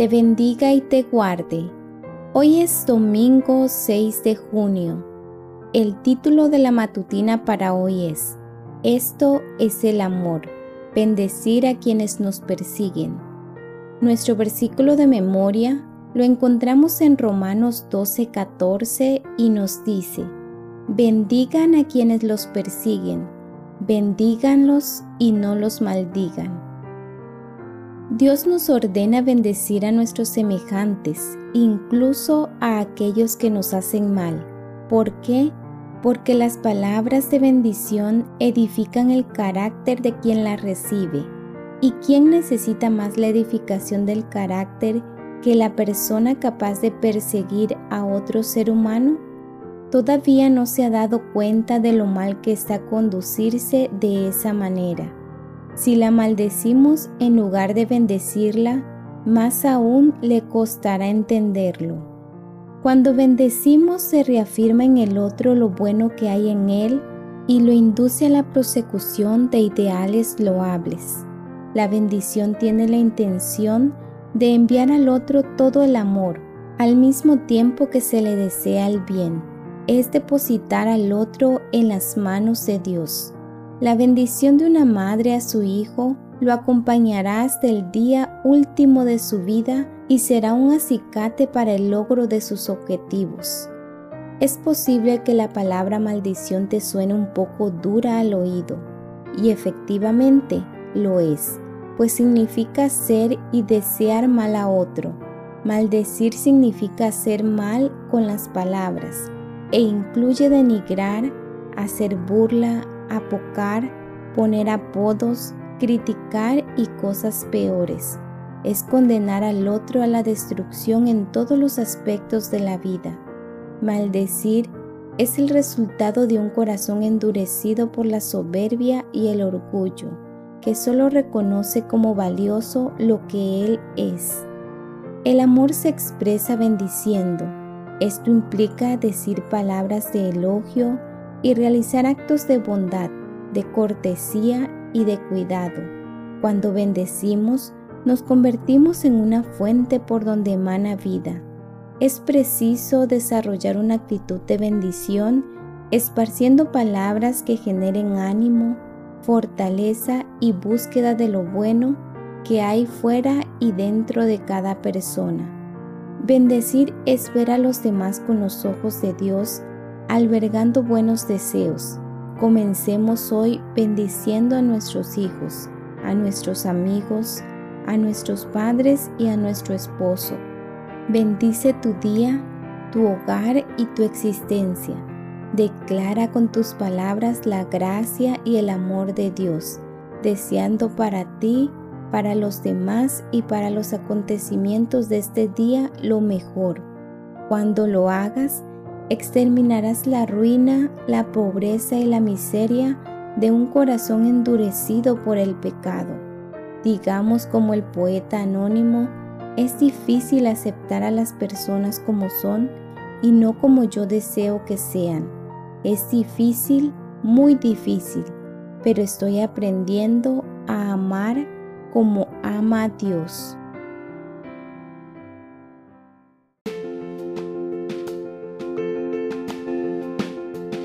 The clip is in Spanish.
te bendiga y te guarde. Hoy es domingo 6 de junio. El título de la matutina para hoy es Esto es el amor, bendecir a quienes nos persiguen. Nuestro versículo de memoria lo encontramos en Romanos 12:14 y nos dice, bendigan a quienes los persiguen, bendíganlos y no los maldigan. Dios nos ordena bendecir a nuestros semejantes, incluso a aquellos que nos hacen mal. ¿Por qué? Porque las palabras de bendición edifican el carácter de quien las recibe. ¿Y quién necesita más la edificación del carácter que la persona capaz de perseguir a otro ser humano? Todavía no se ha dado cuenta de lo mal que está conducirse de esa manera. Si la maldecimos en lugar de bendecirla, más aún le costará entenderlo. Cuando bendecimos se reafirma en el otro lo bueno que hay en él y lo induce a la prosecución de ideales loables. La bendición tiene la intención de enviar al otro todo el amor, al mismo tiempo que se le desea el bien. Es depositar al otro en las manos de Dios. La bendición de una madre a su hijo lo acompañará hasta el día último de su vida y será un acicate para el logro de sus objetivos. Es posible que la palabra maldición te suene un poco dura al oído, y efectivamente lo es, pues significa ser y desear mal a otro. Maldecir significa hacer mal con las palabras e incluye denigrar, hacer burla, apocar, poner apodos, criticar y cosas peores. Es condenar al otro a la destrucción en todos los aspectos de la vida. Maldecir es el resultado de un corazón endurecido por la soberbia y el orgullo, que solo reconoce como valioso lo que Él es. El amor se expresa bendiciendo. Esto implica decir palabras de elogio, y realizar actos de bondad, de cortesía y de cuidado. Cuando bendecimos, nos convertimos en una fuente por donde emana vida. Es preciso desarrollar una actitud de bendición, esparciendo palabras que generen ánimo, fortaleza y búsqueda de lo bueno que hay fuera y dentro de cada persona. Bendecir es ver a los demás con los ojos de Dios albergando buenos deseos. Comencemos hoy bendiciendo a nuestros hijos, a nuestros amigos, a nuestros padres y a nuestro esposo. Bendice tu día, tu hogar y tu existencia. Declara con tus palabras la gracia y el amor de Dios, deseando para ti, para los demás y para los acontecimientos de este día lo mejor. Cuando lo hagas, exterminarás la ruina, la pobreza y la miseria de un corazón endurecido por el pecado. Digamos como el poeta anónimo, es difícil aceptar a las personas como son y no como yo deseo que sean. Es difícil, muy difícil, pero estoy aprendiendo a amar como ama a Dios.